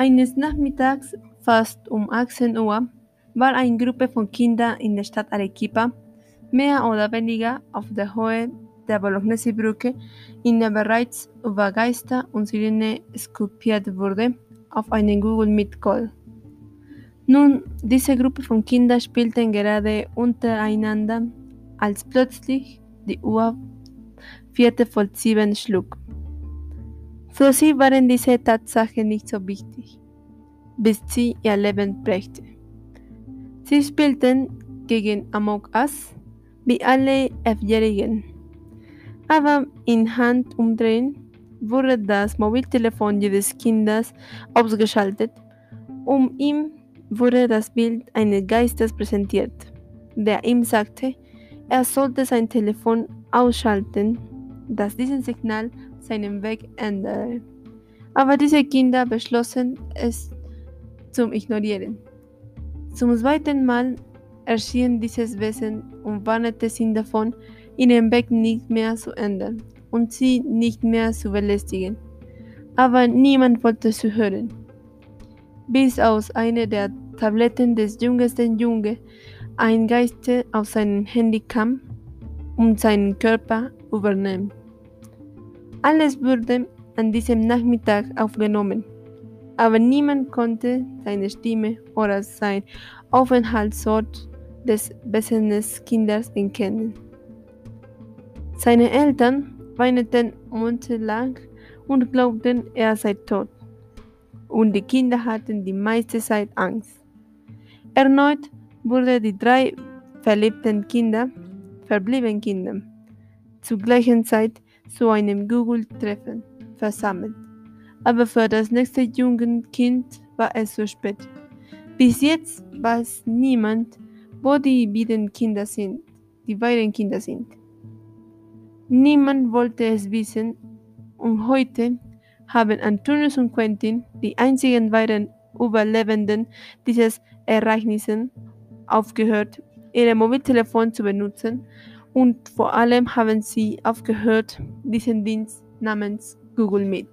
Eines Nachmittags, fast um 18 Uhr, war eine Gruppe von Kindern in der Stadt Arequipa mehr oder weniger auf der Höhe der Bolognese-Brücke, in der bereits über Geister und Sirene skulptiert wurde, auf einen Google Meet Call. Nun, diese Gruppe von Kindern spielten gerade untereinander, als plötzlich die Uhr vierte voll sieben schlug. Für sie waren diese Tatsachen nicht so wichtig, bis sie ihr Leben prägte. Sie spielten gegen Amok Us, wie alle Elfjährigen. Aber in Handumdrehen wurde das Mobiltelefon jedes Kindes ausgeschaltet, um ihm wurde das Bild eines Geistes präsentiert, der ihm sagte, er sollte sein Telefon ausschalten, dass dieses Signal seinen Weg ändere. Aber diese Kinder beschlossen, es zu ignorieren. Zum zweiten Mal erschien dieses Wesen und warnete sie davon, ihren Weg nicht mehr zu ändern und sie nicht mehr zu belästigen. Aber niemand wollte sie hören. Bis aus einer der Tabletten des jüngsten Junge ein Geist auf sein Handy kam und seinen Körper übernahm. Alles wurde an diesem Nachmittag aufgenommen, aber niemand konnte seine Stimme oder sein Aufenthaltsort des Kindes erkennen. Seine Eltern weinten monatelang und glaubten, er sei tot. Und die Kinder hatten die meiste Zeit Angst. Erneut wurden die drei verliebten Kinder, verbliebenen Kinder, zur gleichen Zeit zu einem Google-Treffen versammelt. Aber für das nächste junge Kind war es zu spät. Bis jetzt weiß niemand, wo die beiden Kinder sind, die beiden Kinder sind. Niemand wollte es wissen und heute haben Antonius und Quentin, die einzigen beiden Überlebenden dieses Ereignisses, aufgehört, ihre Mobiltelefon zu benutzen und vor allem haben sie aufgehört, diesen Dienst namens Google Meet.